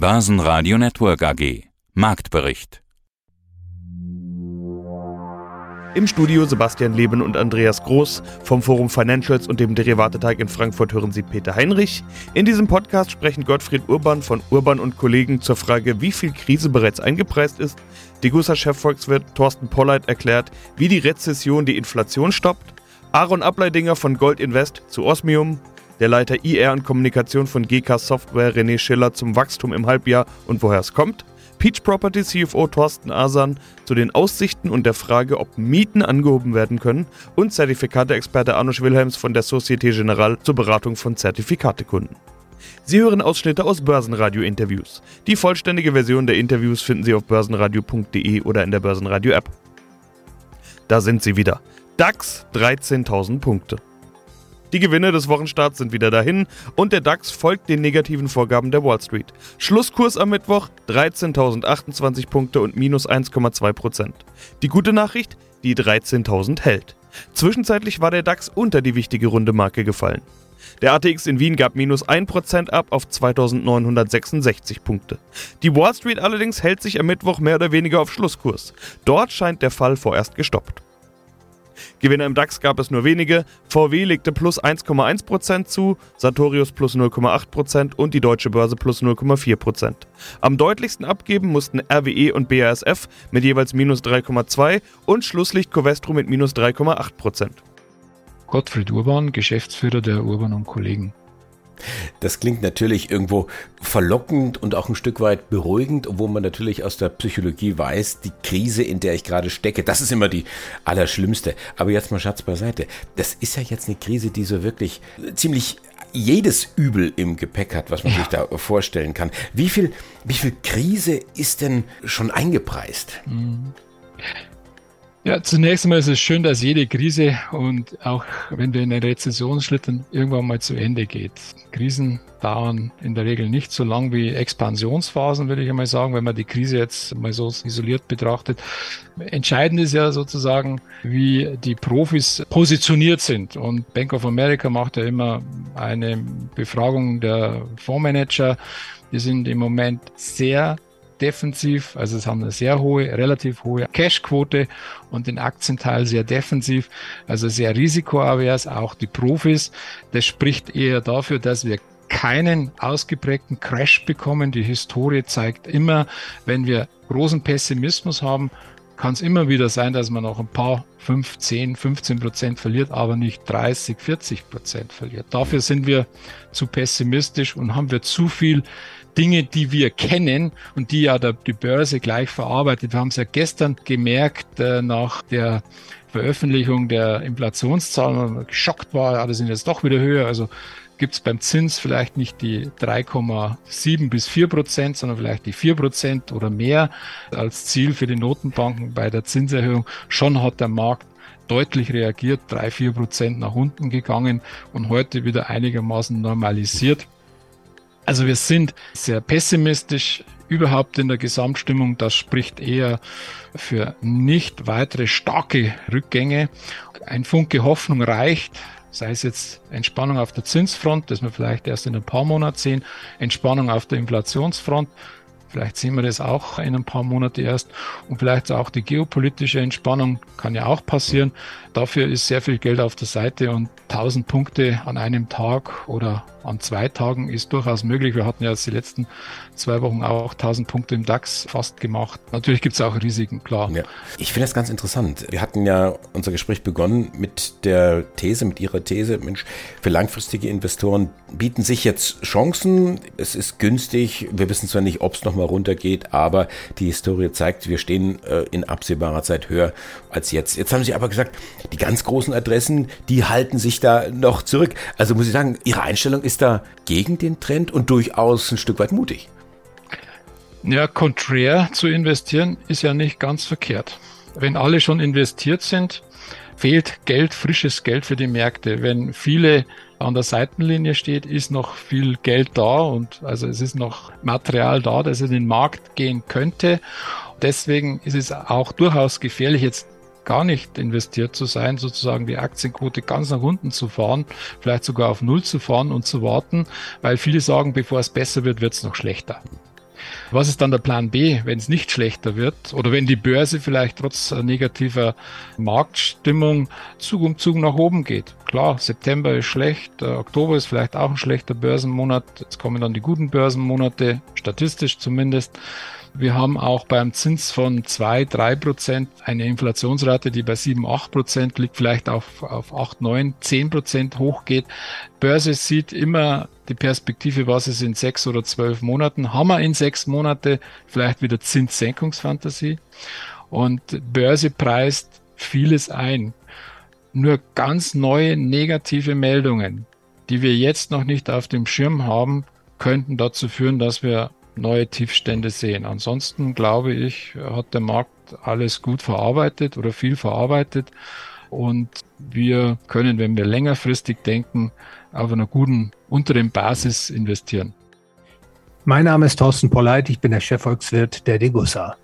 Börsenradio Network AG. Marktbericht. Im Studio Sebastian Leben und Andreas Groß. Vom Forum Financials und dem Derivateteig in Frankfurt hören Sie Peter Heinrich. In diesem Podcast sprechen Gottfried Urban von Urban und Kollegen zur Frage, wie viel Krise bereits eingepreist ist. Degussa-Chefvolkswirt Thorsten Polleit erklärt, wie die Rezession die Inflation stoppt. Aaron Ableidinger von Gold Invest zu Osmium. Der Leiter IR und Kommunikation von GK Software René Schiller zum Wachstum im Halbjahr und woher es kommt. Peach Property CFO Thorsten Asan zu den Aussichten und der Frage, ob Mieten angehoben werden können und Zertifikate-Experte Wilhelms von der Societe Generale zur Beratung von Zertifikatekunden. Sie hören Ausschnitte aus Börsenradio-Interviews. Die vollständige Version der Interviews finden Sie auf börsenradio.de oder in der Börsenradio-App. Da sind sie wieder. DAX 13.000 Punkte. Die Gewinne des Wochenstarts sind wieder dahin und der DAX folgt den negativen Vorgaben der Wall Street. Schlusskurs am Mittwoch 13.028 Punkte und minus 1,2% Die gute Nachricht, die 13.000 hält. Zwischenzeitlich war der DAX unter die wichtige runde Marke gefallen. Der ATX in Wien gab minus 1% ab auf 2966 Punkte. Die Wall Street allerdings hält sich am Mittwoch mehr oder weniger auf Schlusskurs. Dort scheint der Fall vorerst gestoppt. Gewinner im DAX gab es nur wenige. VW legte plus 1,1% zu, Sartorius plus 0,8% und die Deutsche Börse plus 0,4%. Am deutlichsten abgeben mussten RWE und BASF mit jeweils minus 3,2% und Schlusslicht Covestro mit minus 3,8%. Gottfried Urban, Geschäftsführer der Urban und Kollegen. Das klingt natürlich irgendwo verlockend und auch ein Stück weit beruhigend, obwohl man natürlich aus der Psychologie weiß, die Krise, in der ich gerade stecke, das ist immer die allerschlimmste. Aber jetzt mal Schatz beiseite. Das ist ja jetzt eine Krise, die so wirklich ziemlich jedes Übel im Gepäck hat, was man ja. sich da vorstellen kann. Wie viel, wie viel Krise ist denn schon eingepreist? Mhm. Ja, zunächst einmal ist es schön, dass jede Krise und auch wenn wir in eine Rezession schlittern, irgendwann mal zu Ende geht. Krisen dauern in der Regel nicht so lang wie Expansionsphasen, würde ich einmal sagen, wenn man die Krise jetzt mal so isoliert betrachtet. Entscheidend ist ja sozusagen, wie die Profis positioniert sind. Und Bank of America macht ja immer eine Befragung der Fondsmanager. Wir sind im Moment sehr defensiv, also es haben eine sehr hohe, relativ hohe Cashquote und den Aktienteil sehr defensiv, also sehr risikoavers, auch die Profis. Das spricht eher dafür, dass wir keinen ausgeprägten Crash bekommen. Die Historie zeigt immer, wenn wir großen Pessimismus haben, kann es immer wieder sein, dass man noch ein paar 5, 10, 15 Prozent verliert, aber nicht 30, 40 Prozent verliert. Dafür sind wir zu pessimistisch und haben wir zu viel Dinge, die wir kennen und die ja der, die Börse gleich verarbeitet. Wir haben es ja gestern gemerkt äh, nach der Veröffentlichung der Inflationszahlen, geschockt war, ja, das sind jetzt doch wieder höher. Also gibt es beim Zins vielleicht nicht die 3,7 bis 4 Prozent, sondern vielleicht die 4 Prozent oder mehr als Ziel für die Notenbanken bei der Zinserhöhung. Schon hat der Markt deutlich reagiert, 3, 4 Prozent nach unten gegangen und heute wieder einigermaßen normalisiert. Also wir sind sehr pessimistisch überhaupt in der Gesamtstimmung. Das spricht eher für nicht weitere starke Rückgänge. Ein Funke Hoffnung reicht, sei es jetzt Entspannung auf der Zinsfront, das wir vielleicht erst in ein paar Monaten sehen, Entspannung auf der Inflationsfront. Vielleicht sehen wir das auch in ein paar Monaten erst. Und vielleicht auch die geopolitische Entspannung kann ja auch passieren. Dafür ist sehr viel Geld auf der Seite und 1000 Punkte an einem Tag oder an zwei Tagen ist durchaus möglich. Wir hatten ja jetzt die letzten zwei Wochen auch 1000 Punkte im DAX fast gemacht. Natürlich gibt es auch Risiken, klar. Ja. Ich finde das ganz interessant. Wir hatten ja unser Gespräch begonnen mit der These, mit Ihrer These, Mensch, für langfristige Investoren bieten sich jetzt Chancen. Es ist günstig. Wir wissen zwar nicht, ob es nochmal runtergeht, aber die Historie zeigt, wir stehen äh, in absehbarer Zeit höher als jetzt. Jetzt haben Sie aber gesagt, die ganz großen Adressen, die halten sich da noch zurück. Also muss ich sagen, Ihre Einstellung ist da gegen den Trend und durchaus ein Stück weit mutig. Ja, konträr zu investieren ist ja nicht ganz verkehrt. Wenn alle schon investiert sind, fehlt Geld, frisches Geld für die Märkte. Wenn viele an der Seitenlinie steht, ist noch viel Geld da und also es ist noch Material da, das in den Markt gehen könnte. Deswegen ist es auch durchaus gefährlich, jetzt gar nicht investiert zu sein, sozusagen die Aktienquote ganz nach unten zu fahren, vielleicht sogar auf Null zu fahren und zu warten, weil viele sagen, bevor es besser wird, wird es noch schlechter. Was ist dann der Plan B, wenn es nicht schlechter wird oder wenn die Börse vielleicht trotz negativer Marktstimmung Zug um Zug nach oben geht? Klar, September ist schlecht, Oktober ist vielleicht auch ein schlechter Börsenmonat. Jetzt kommen dann die guten Börsenmonate, statistisch zumindest. Wir haben auch beim Zins von zwei, drei Prozent eine Inflationsrate, die bei sieben, acht Prozent liegt, vielleicht auf, auf acht, neun, zehn Prozent hochgeht. Börse sieht immer die Perspektive, was ist in sechs oder zwölf Monaten. Haben wir in sechs Monate vielleicht wieder Zinssenkungsfantasie? Und Börse preist vieles ein. Nur ganz neue negative Meldungen, die wir jetzt noch nicht auf dem Schirm haben, könnten dazu führen, dass wir neue Tiefstände sehen. Ansonsten glaube ich, hat der Markt alles gut verarbeitet oder viel verarbeitet und wir können, wenn wir längerfristig denken, auf einer guten unteren Basis investieren. Mein Name ist Thorsten Polleit, ich bin der Chefvolkswirt der Degussa.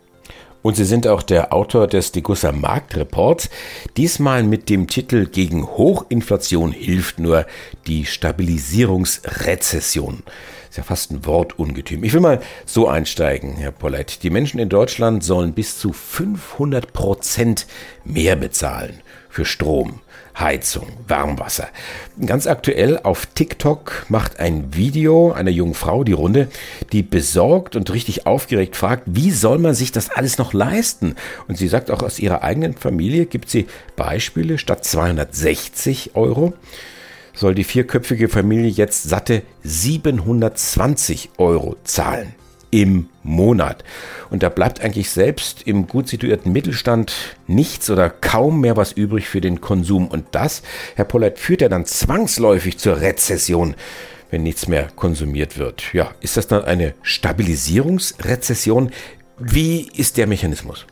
Und Sie sind auch der Autor des Degussa Marktreports, diesmal mit dem Titel Gegen Hochinflation hilft nur die Stabilisierungsrezession. Ist ja fast ein Wortungetüm. Ich will mal so einsteigen, Herr Polleit. Die Menschen in Deutschland sollen bis zu 500 Prozent mehr bezahlen für Strom, Heizung, Warmwasser. Ganz aktuell auf TikTok macht ein Video einer jungen Frau die Runde, die besorgt und richtig aufgeregt fragt, wie soll man sich das alles noch leisten? Und sie sagt auch aus ihrer eigenen Familie gibt sie Beispiele statt 260 Euro soll die vierköpfige Familie jetzt satte 720 Euro zahlen im Monat. Und da bleibt eigentlich selbst im gut situierten Mittelstand nichts oder kaum mehr was übrig für den Konsum. Und das, Herr Pollert, führt ja dann zwangsläufig zur Rezession, wenn nichts mehr konsumiert wird. Ja, ist das dann eine Stabilisierungsrezession? Wie ist der Mechanismus?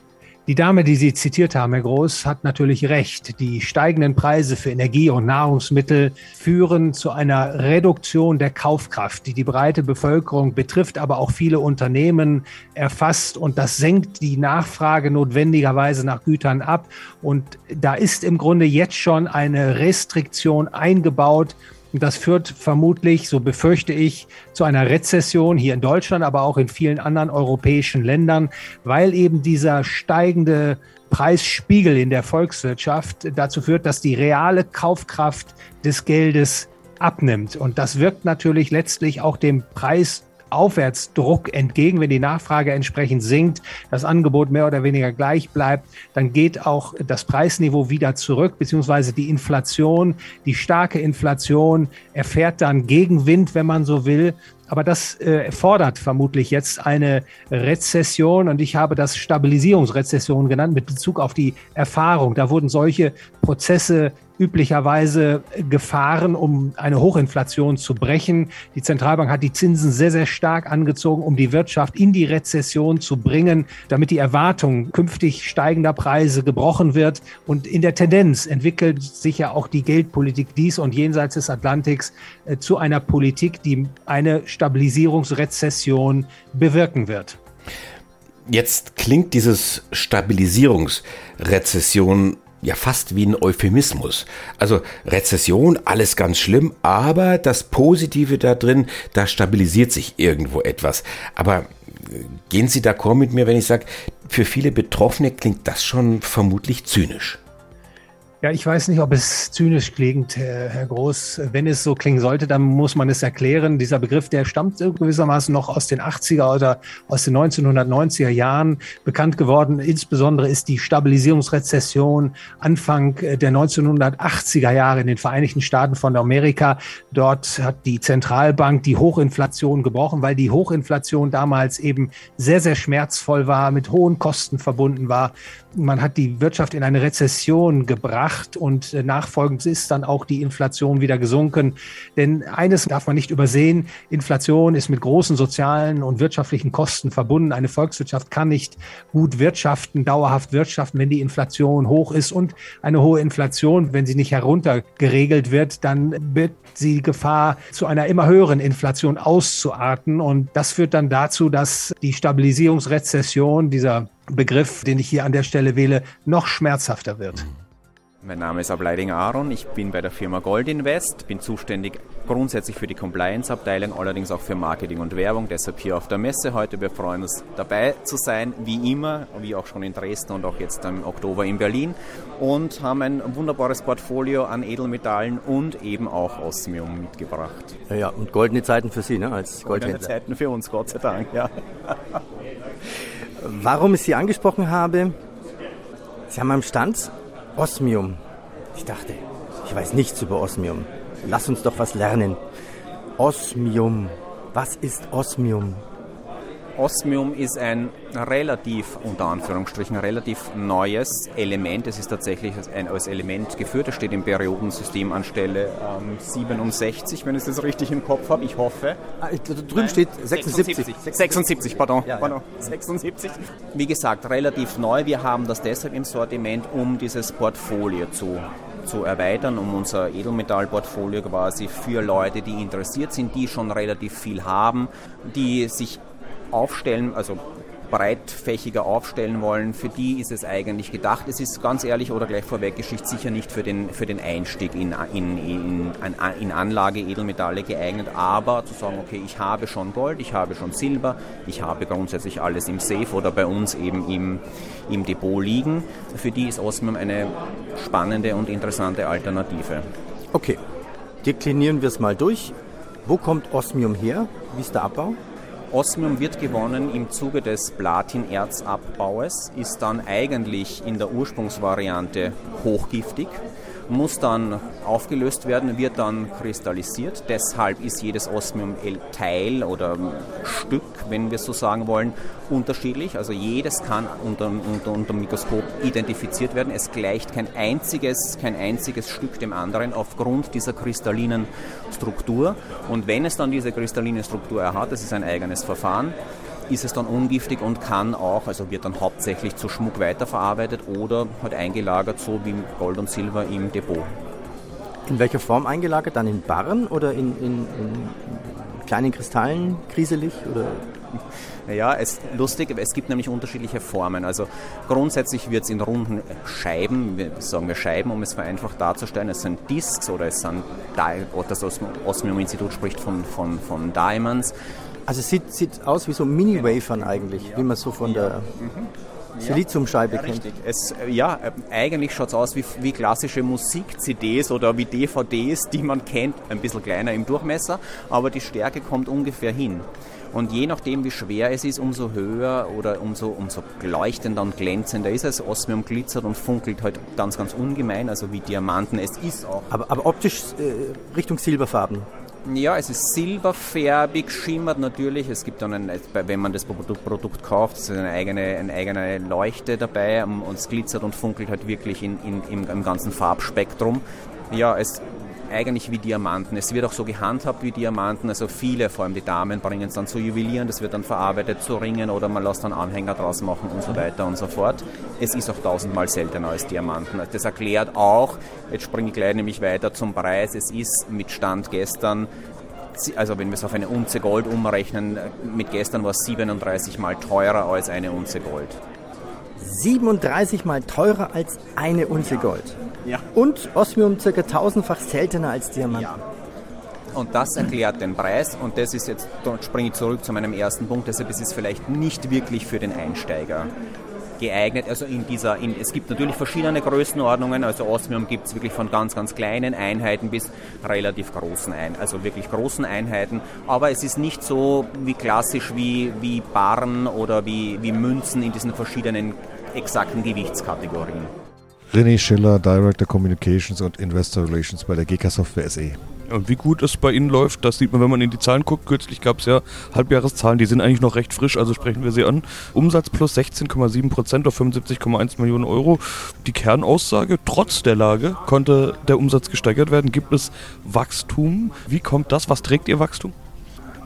Die Dame, die Sie zitiert haben, Herr Groß, hat natürlich recht. Die steigenden Preise für Energie und Nahrungsmittel führen zu einer Reduktion der Kaufkraft, die die breite Bevölkerung betrifft, aber auch viele Unternehmen erfasst. Und das senkt die Nachfrage notwendigerweise nach Gütern ab. Und da ist im Grunde jetzt schon eine Restriktion eingebaut, und das führt vermutlich, so befürchte ich, zu einer Rezession hier in Deutschland, aber auch in vielen anderen europäischen Ländern, weil eben dieser steigende Preisspiegel in der Volkswirtschaft dazu führt, dass die reale Kaufkraft des Geldes abnimmt. Und das wirkt natürlich letztlich auch dem Preis Aufwärtsdruck entgegen, wenn die Nachfrage entsprechend sinkt, das Angebot mehr oder weniger gleich bleibt, dann geht auch das Preisniveau wieder zurück, beziehungsweise die Inflation, die starke Inflation erfährt dann Gegenwind, wenn man so will. Aber das äh, fordert vermutlich jetzt eine Rezession und ich habe das Stabilisierungsrezession genannt mit Bezug auf die Erfahrung. Da wurden solche Prozesse üblicherweise gefahren, um eine Hochinflation zu brechen. Die Zentralbank hat die Zinsen sehr, sehr stark angezogen, um die Wirtschaft in die Rezession zu bringen, damit die Erwartung künftig steigender Preise gebrochen wird. Und in der Tendenz entwickelt sich ja auch die Geldpolitik dies und jenseits des Atlantiks äh, zu einer Politik, die eine Stabilisierungsrezession bewirken wird. Jetzt klingt dieses Stabilisierungsrezession ja fast wie ein Euphemismus. Also Rezession, alles ganz schlimm, aber das Positive da drin, da stabilisiert sich irgendwo etwas. Aber äh, gehen Sie d'accord mit mir, wenn ich sage, für viele Betroffene klingt das schon vermutlich zynisch. Ja, ich weiß nicht, ob es zynisch klingt, Herr Groß. Wenn es so klingen sollte, dann muss man es erklären. Dieser Begriff, der stammt gewissermaßen noch aus den 80er oder aus den 1990er Jahren bekannt geworden. Insbesondere ist die Stabilisierungsrezession Anfang der 1980er Jahre in den Vereinigten Staaten von Amerika. Dort hat die Zentralbank die Hochinflation gebrochen, weil die Hochinflation damals eben sehr, sehr schmerzvoll war, mit hohen Kosten verbunden war man hat die Wirtschaft in eine Rezession gebracht und äh, nachfolgend ist dann auch die Inflation wieder gesunken. Denn eines darf man nicht übersehen, Inflation ist mit großen sozialen und wirtschaftlichen Kosten verbunden. Eine Volkswirtschaft kann nicht gut wirtschaften, dauerhaft wirtschaften, wenn die Inflation hoch ist und eine hohe Inflation, wenn sie nicht heruntergeregelt wird, dann wird sie Gefahr, zu einer immer höheren Inflation auszuarten. Und das führt dann dazu, dass die Stabilisierungsrezession, dieser Begriff, den ich hier an der Stelle wähle, noch schmerzhafter wird. Mein Name ist Ableidinger Aaron, ich bin bei der Firma Gold Invest, bin zuständig grundsätzlich für die Compliance-Abteilung, allerdings auch für Marketing und Werbung, deshalb hier auf der Messe heute. Wir freuen uns dabei zu sein, wie immer, wie auch schon in Dresden und auch jetzt im Oktober in Berlin und haben ein wunderbares Portfolio an Edelmetallen und eben auch Osmium mitgebracht. Ja, und goldene Zeiten für Sie, ne, als Goldene Zeiten für uns, Gott sei Dank, ja. Warum ich Sie angesprochen habe, Sie haben am Stand Osmium. Ich dachte, ich weiß nichts über Osmium. Lass uns doch was lernen. Osmium. Was ist Osmium? Osmium ist ein relativ, unter Anführungsstrichen, relativ neues Element. Es ist tatsächlich ein, als Element geführt. Es steht im Periodensystem an Stelle ähm, 67, wenn ich das richtig im Kopf habe. Ich hoffe. Ah, drüben Nein, steht 76. 76, 76 pardon. Ja, pardon. 76. Wie gesagt, relativ neu. Wir haben das deshalb im Sortiment, um dieses Portfolio zu zu erweitern, um unser Edelmetallportfolio quasi für Leute, die interessiert sind, die schon relativ viel haben, die sich aufstellen, also breitfächiger aufstellen wollen, für die ist es eigentlich gedacht. Es ist ganz ehrlich oder gleich vorweggeschickt sicher nicht für den, für den Einstieg in, in, in, in Anlage Edelmetalle geeignet, aber zu sagen, okay, ich habe schon Gold, ich habe schon Silber, ich habe grundsätzlich alles im Safe oder bei uns eben im, im Depot liegen, für die ist Osmium eine spannende und interessante Alternative. Okay, deklinieren wir es mal durch. Wo kommt Osmium her? Wie ist der Abbau? Osmium wird gewonnen im Zuge des Platinerzabbaus, ist dann eigentlich in der Ursprungsvariante hochgiftig muss dann aufgelöst werden, wird dann kristallisiert. Deshalb ist jedes Osmium-Teil oder Stück, wenn wir so sagen wollen, unterschiedlich. Also jedes kann unter, unter, unter dem Mikroskop identifiziert werden. Es gleicht kein einziges, kein einziges Stück dem anderen aufgrund dieser kristallinen Struktur. Und wenn es dann diese kristalline Struktur hat, das ist ein eigenes Verfahren, ist es dann ungiftig und kann auch, also wird dann hauptsächlich zu Schmuck weiterverarbeitet oder halt eingelagert, so wie Gold und Silber im Depot. In welcher Form eingelagert? Dann in Barren oder in, in, in kleinen Kristallen, kriselig? Oder? Ja, es lustig, es gibt nämlich unterschiedliche Formen. Also grundsätzlich wird es in runden Scheiben, sagen wir Scheiben, um es vereinfacht darzustellen. Es sind Discs oder es sind, das Osmium-Institut spricht von, von, von Diamonds. Also es sieht, sieht aus wie so Mini-Wafern eigentlich, ja. wie man so von der mhm. Siliziumscheibe ja, kennt. Es, ja, äh, eigentlich schaut es aus wie, wie klassische Musik-CDs oder wie DVDs, die man kennt, ein bisschen kleiner im Durchmesser, aber die Stärke kommt ungefähr hin. Und je nachdem, wie schwer es ist, umso höher oder umso, umso leuchtender und glänzender ist es. Osmium glitzert und funkelt halt ganz, ganz ungemein, also wie Diamanten. Es ist auch. Aber, aber optisch äh, Richtung Silberfarben. Ja, es ist silberfärbig, schimmert natürlich. Es gibt dann, ein, wenn man das Produkt kauft, ist eine eigene, eine eigene Leuchte dabei und es glitzert und funkelt halt wirklich in, in, im, im ganzen Farbspektrum. Ja, es eigentlich wie Diamanten. Es wird auch so gehandhabt wie Diamanten. Also viele, vor allem die Damen, bringen es dann zu Juwelieren, das wird dann verarbeitet zu Ringen oder man lässt dann Anhänger draus machen und so weiter und so fort. Es ist auch tausendmal seltener als Diamanten. Das erklärt auch, jetzt springe ich gleich nämlich weiter zum Preis, es ist mit Stand gestern also wenn wir es auf eine Unze Gold umrechnen, mit gestern war es 37 mal teurer als eine Unze Gold. 37 mal teurer als eine Unze Gold. Ja. Und Osmium circa tausendfach seltener als Diamant. Ja. Und das erklärt den Preis. Und das ist jetzt, dort springe ich zurück zu meinem ersten Punkt, deshalb ist es vielleicht nicht wirklich für den Einsteiger geeignet. Also in dieser, in, es gibt natürlich verschiedene Größenordnungen. Also Osmium gibt es wirklich von ganz, ganz kleinen Einheiten bis relativ großen Einheiten, also wirklich großen Einheiten. Aber es ist nicht so wie klassisch wie, wie Barren oder wie, wie Münzen in diesen verschiedenen exakten Gewichtskategorien. René Schiller, Director Communications und Investor Relations bei der GK Software SE. Und wie gut es bei Ihnen läuft, das sieht man, wenn man in die Zahlen guckt. Kürzlich gab es ja Halbjahreszahlen, die sind eigentlich noch recht frisch, also sprechen wir sie an. Umsatz plus 16,7 Prozent auf 75,1 Millionen Euro. Die Kernaussage, trotz der Lage konnte der Umsatz gesteigert werden. Gibt es Wachstum? Wie kommt das? Was trägt Ihr Wachstum?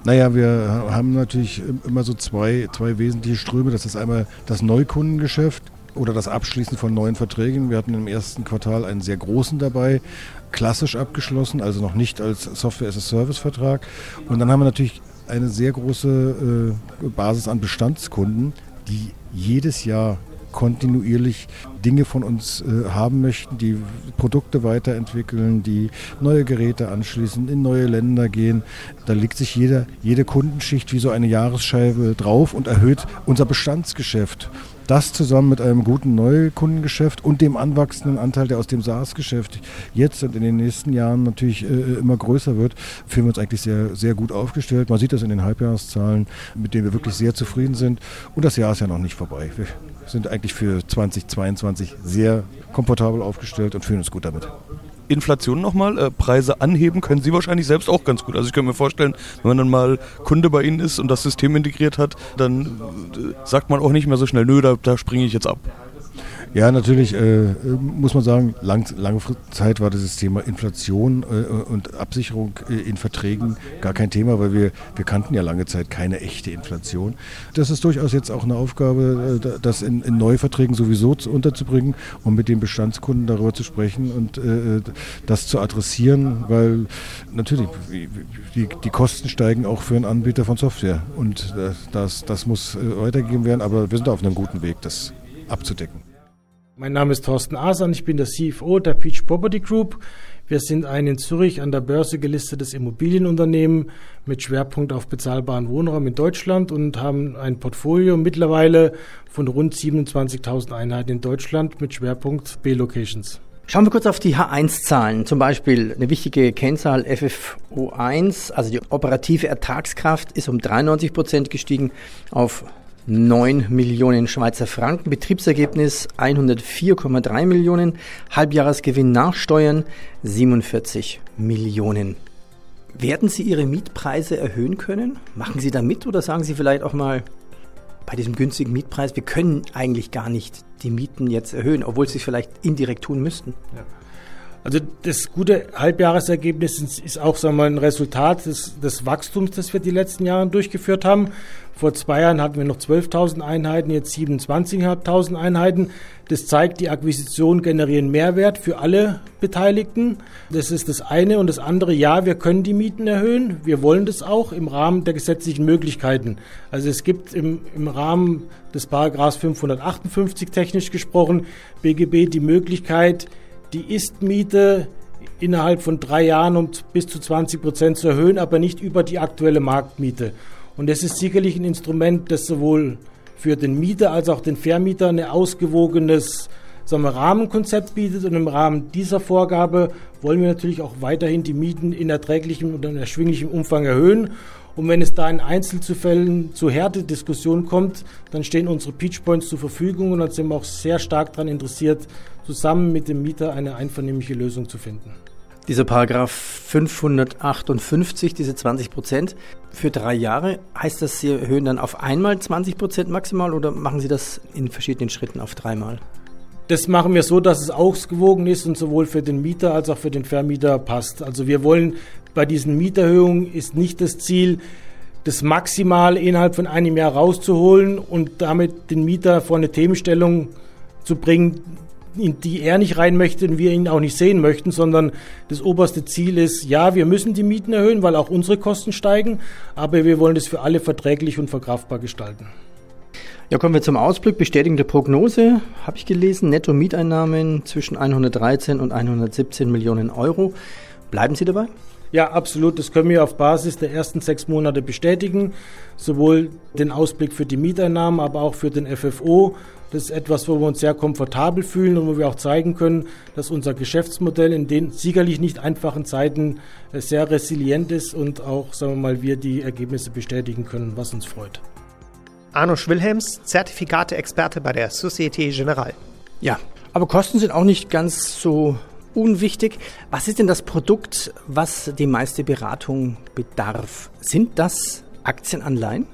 Naja, wir haben natürlich immer so zwei, zwei wesentliche Ströme. Das ist einmal das Neukundengeschäft oder das Abschließen von neuen Verträgen. Wir hatten im ersten Quartal einen sehr großen dabei, klassisch abgeschlossen, also noch nicht als Software-as-a-Service-Vertrag. Und dann haben wir natürlich eine sehr große äh, Basis an Bestandskunden, die jedes Jahr kontinuierlich Dinge von uns äh, haben möchten, die Produkte weiterentwickeln, die neue Geräte anschließen, in neue Länder gehen. Da legt sich jeder, jede Kundenschicht wie so eine Jahresscheibe drauf und erhöht unser Bestandsgeschäft. Das zusammen mit einem guten Neukundengeschäft und dem anwachsenden Anteil, der aus dem SaaS-Geschäft jetzt und in den nächsten Jahren natürlich äh, immer größer wird, fühlen wir uns eigentlich sehr, sehr gut aufgestellt. Man sieht das in den Halbjahreszahlen, mit denen wir wirklich sehr zufrieden sind. Und das Jahr ist ja noch nicht vorbei. Wir sind eigentlich für 2022 sehr komfortabel aufgestellt und fühlen uns gut damit. Inflation nochmal, äh, Preise anheben können Sie wahrscheinlich selbst auch ganz gut. Also ich könnte mir vorstellen, wenn man dann mal Kunde bei Ihnen ist und das System integriert hat, dann äh, sagt man auch nicht mehr so schnell, nö, da, da springe ich jetzt ab. Ja, natürlich äh, muss man sagen, lang, lange Zeit war dieses Thema Inflation äh, und Absicherung äh, in Verträgen gar kein Thema, weil wir, wir kannten ja lange Zeit keine echte Inflation. Das ist durchaus jetzt auch eine Aufgabe, äh, das in, in Neuverträgen sowieso unterzubringen und mit den Bestandskunden darüber zu sprechen und äh, das zu adressieren, weil natürlich die, die Kosten steigen auch für einen Anbieter von Software und äh, das, das muss weitergegeben werden, aber wir sind auf einem guten Weg, das abzudecken. Mein Name ist Thorsten Asan, ich bin der CFO der Peach Property Group. Wir sind ein in Zürich an der Börse gelistetes Immobilienunternehmen mit Schwerpunkt auf bezahlbaren Wohnraum in Deutschland und haben ein Portfolio mittlerweile von rund 27.000 Einheiten in Deutschland mit Schwerpunkt B-Locations. Schauen wir kurz auf die H1-Zahlen. Zum Beispiel eine wichtige Kennzahl FFO1, also die operative Ertragskraft, ist um 93 Prozent gestiegen auf 9 Millionen Schweizer Franken, Betriebsergebnis 104,3 Millionen, Halbjahresgewinn nach Steuern 47 Millionen. Werden Sie Ihre Mietpreise erhöhen können? Machen Sie da mit oder sagen Sie vielleicht auch mal bei diesem günstigen Mietpreis, wir können eigentlich gar nicht die Mieten jetzt erhöhen, obwohl Sie es vielleicht indirekt tun müssten? Ja. Also das gute Halbjahresergebnis ist auch sagen wir, mal, ein Resultat des, des Wachstums, das wir die letzten Jahre durchgeführt haben. Vor zwei Jahren hatten wir noch 12.000 Einheiten, jetzt 27.500 Einheiten. Das zeigt, die Akquisitionen generieren Mehrwert für alle Beteiligten. Das ist das eine. Und das andere, ja, wir können die Mieten erhöhen. Wir wollen das auch im Rahmen der gesetzlichen Möglichkeiten. Also es gibt im, im Rahmen des Paragraphs 558 technisch gesprochen BGB die Möglichkeit, die Ist-Miete innerhalb von drei Jahren um bis zu 20 Prozent zu erhöhen, aber nicht über die aktuelle Marktmiete. Und das ist sicherlich ein Instrument, das sowohl für den Mieter als auch den Vermieter ein ausgewogenes sagen wir, Rahmenkonzept bietet. Und im Rahmen dieser Vorgabe wollen wir natürlich auch weiterhin die Mieten in erträglichem und in erschwinglichem Umfang erhöhen. Und wenn es da in Einzelfällen zu Härtediskussionen kommt, dann stehen unsere Peachpoints zur Verfügung und dann sind wir auch sehr stark daran interessiert, zusammen mit dem Mieter eine einvernehmliche Lösung zu finden. Dieser Paragraph 558, diese 20 Prozent für drei Jahre, heißt das, Sie erhöhen dann auf einmal 20 Prozent maximal oder machen Sie das in verschiedenen Schritten auf dreimal? Das machen wir so, dass es ausgewogen ist und sowohl für den Mieter als auch für den Vermieter passt. Also wir wollen bei diesen Mieterhöhungen ist nicht das Ziel, das maximal innerhalb von einem Jahr rauszuholen und damit den Mieter vor eine Themenstellung zu bringen, in die er nicht rein möchte und wir ihn auch nicht sehen möchten, sondern das oberste Ziel ist, ja, wir müssen die Mieten erhöhen, weil auch unsere Kosten steigen, aber wir wollen das für alle verträglich und verkraftbar gestalten. Ja, kommen wir zum Ausblick. Bestätigende Prognose habe ich gelesen. Netto-Mieteinnahmen zwischen 113 und 117 Millionen Euro. Bleiben Sie dabei? Ja, absolut. Das können wir auf Basis der ersten sechs Monate bestätigen. Sowohl den Ausblick für die Mieteinnahmen, aber auch für den FFO das ist etwas, wo wir uns sehr komfortabel fühlen und wo wir auch zeigen können, dass unser Geschäftsmodell in den sicherlich nicht einfachen Zeiten äh, sehr resilient ist und auch, sagen wir mal, wir die Ergebnisse bestätigen können, was uns freut. Arno Schwilhelms, Zertifikate-Experte bei der Societe Generale. Ja, aber Kosten sind auch nicht ganz so unwichtig. Was ist denn das Produkt, was die meiste Beratung bedarf? Sind das Aktienanleihen?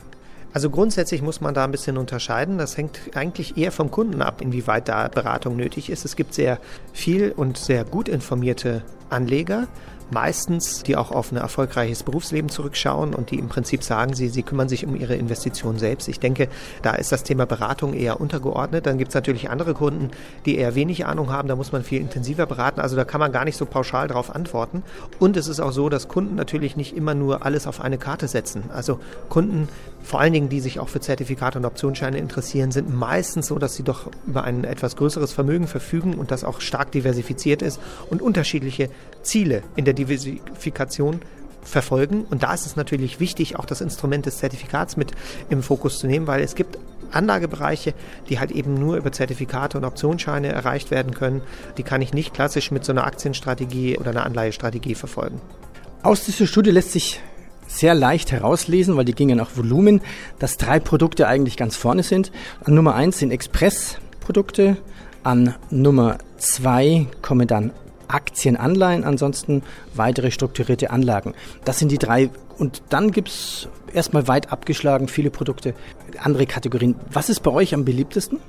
Also grundsätzlich muss man da ein bisschen unterscheiden. Das hängt eigentlich eher vom Kunden ab, inwieweit da Beratung nötig ist. Es gibt sehr viel und sehr gut informierte Anleger, meistens, die auch auf ein erfolgreiches Berufsleben zurückschauen und die im Prinzip sagen, sie, sie kümmern sich um ihre Investitionen selbst. Ich denke, da ist das Thema Beratung eher untergeordnet. Dann gibt es natürlich andere Kunden, die eher wenig Ahnung haben. Da muss man viel intensiver beraten. Also da kann man gar nicht so pauschal darauf antworten. Und es ist auch so, dass Kunden natürlich nicht immer nur alles auf eine Karte setzen. Also Kunden, vor allen Dingen, die sich auch für Zertifikate und Optionsscheine interessieren, sind meistens so, dass sie doch über ein etwas größeres Vermögen verfügen und das auch stark diversifiziert ist und unterschiedliche Ziele in der Diversifikation verfolgen. Und da ist es natürlich wichtig, auch das Instrument des Zertifikats mit im Fokus zu nehmen, weil es gibt Anlagebereiche, die halt eben nur über Zertifikate und Optionsscheine erreicht werden können. Die kann ich nicht klassisch mit so einer Aktienstrategie oder einer Anleihestrategie verfolgen. Aus dieser Studie lässt sich sehr leicht herauslesen, weil die gingen nach Volumen, dass drei Produkte eigentlich ganz vorne sind. An Nummer eins sind Expressprodukte, an Nummer zwei kommen dann Aktienanleihen, ansonsten weitere strukturierte Anlagen. Das sind die drei. Und dann gibt es erstmal weit abgeschlagen viele Produkte, andere Kategorien. Was ist bei euch am beliebtesten?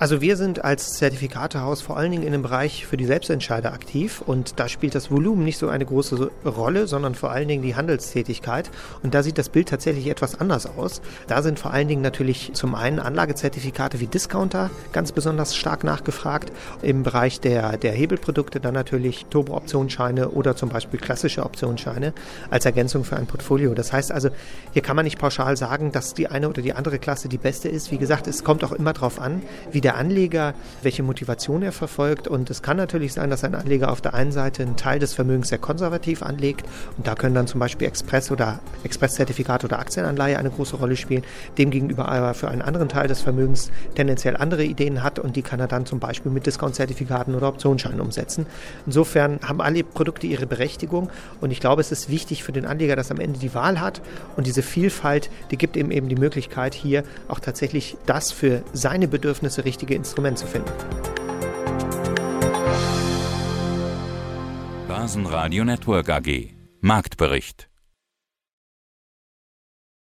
Also wir sind als Zertifikatehaus vor allen Dingen in dem Bereich für die Selbstentscheider aktiv und da spielt das Volumen nicht so eine große Rolle, sondern vor allen Dingen die Handelstätigkeit und da sieht das Bild tatsächlich etwas anders aus. Da sind vor allen Dingen natürlich zum einen Anlagezertifikate wie Discounter ganz besonders stark nachgefragt, im Bereich der, der Hebelprodukte dann natürlich Turbo-Optionsscheine oder zum Beispiel klassische Optionsscheine als Ergänzung für ein Portfolio. Das heißt also, hier kann man nicht pauschal sagen, dass die eine oder die andere Klasse die beste ist. Wie gesagt, es kommt auch immer darauf an, wie der Anleger, welche Motivation er verfolgt. Und es kann natürlich sein, dass ein Anleger auf der einen Seite einen Teil des Vermögens sehr konservativ anlegt. Und da können dann zum Beispiel Express- oder Expresszertifikat oder Aktienanleihe eine große Rolle spielen. Demgegenüber aber für einen anderen Teil des Vermögens tendenziell andere Ideen hat und die kann er dann zum Beispiel mit Discount-Zertifikaten oder Optionsscheinen umsetzen. Insofern haben alle Produkte ihre Berechtigung und ich glaube, es ist wichtig für den Anleger, dass am Ende die Wahl hat und diese Vielfalt, die gibt ihm eben die Möglichkeit, hier auch tatsächlich das für seine Bedürfnisse richtig richtige Instrument zu finden. Basen Radio Network AG Marktbericht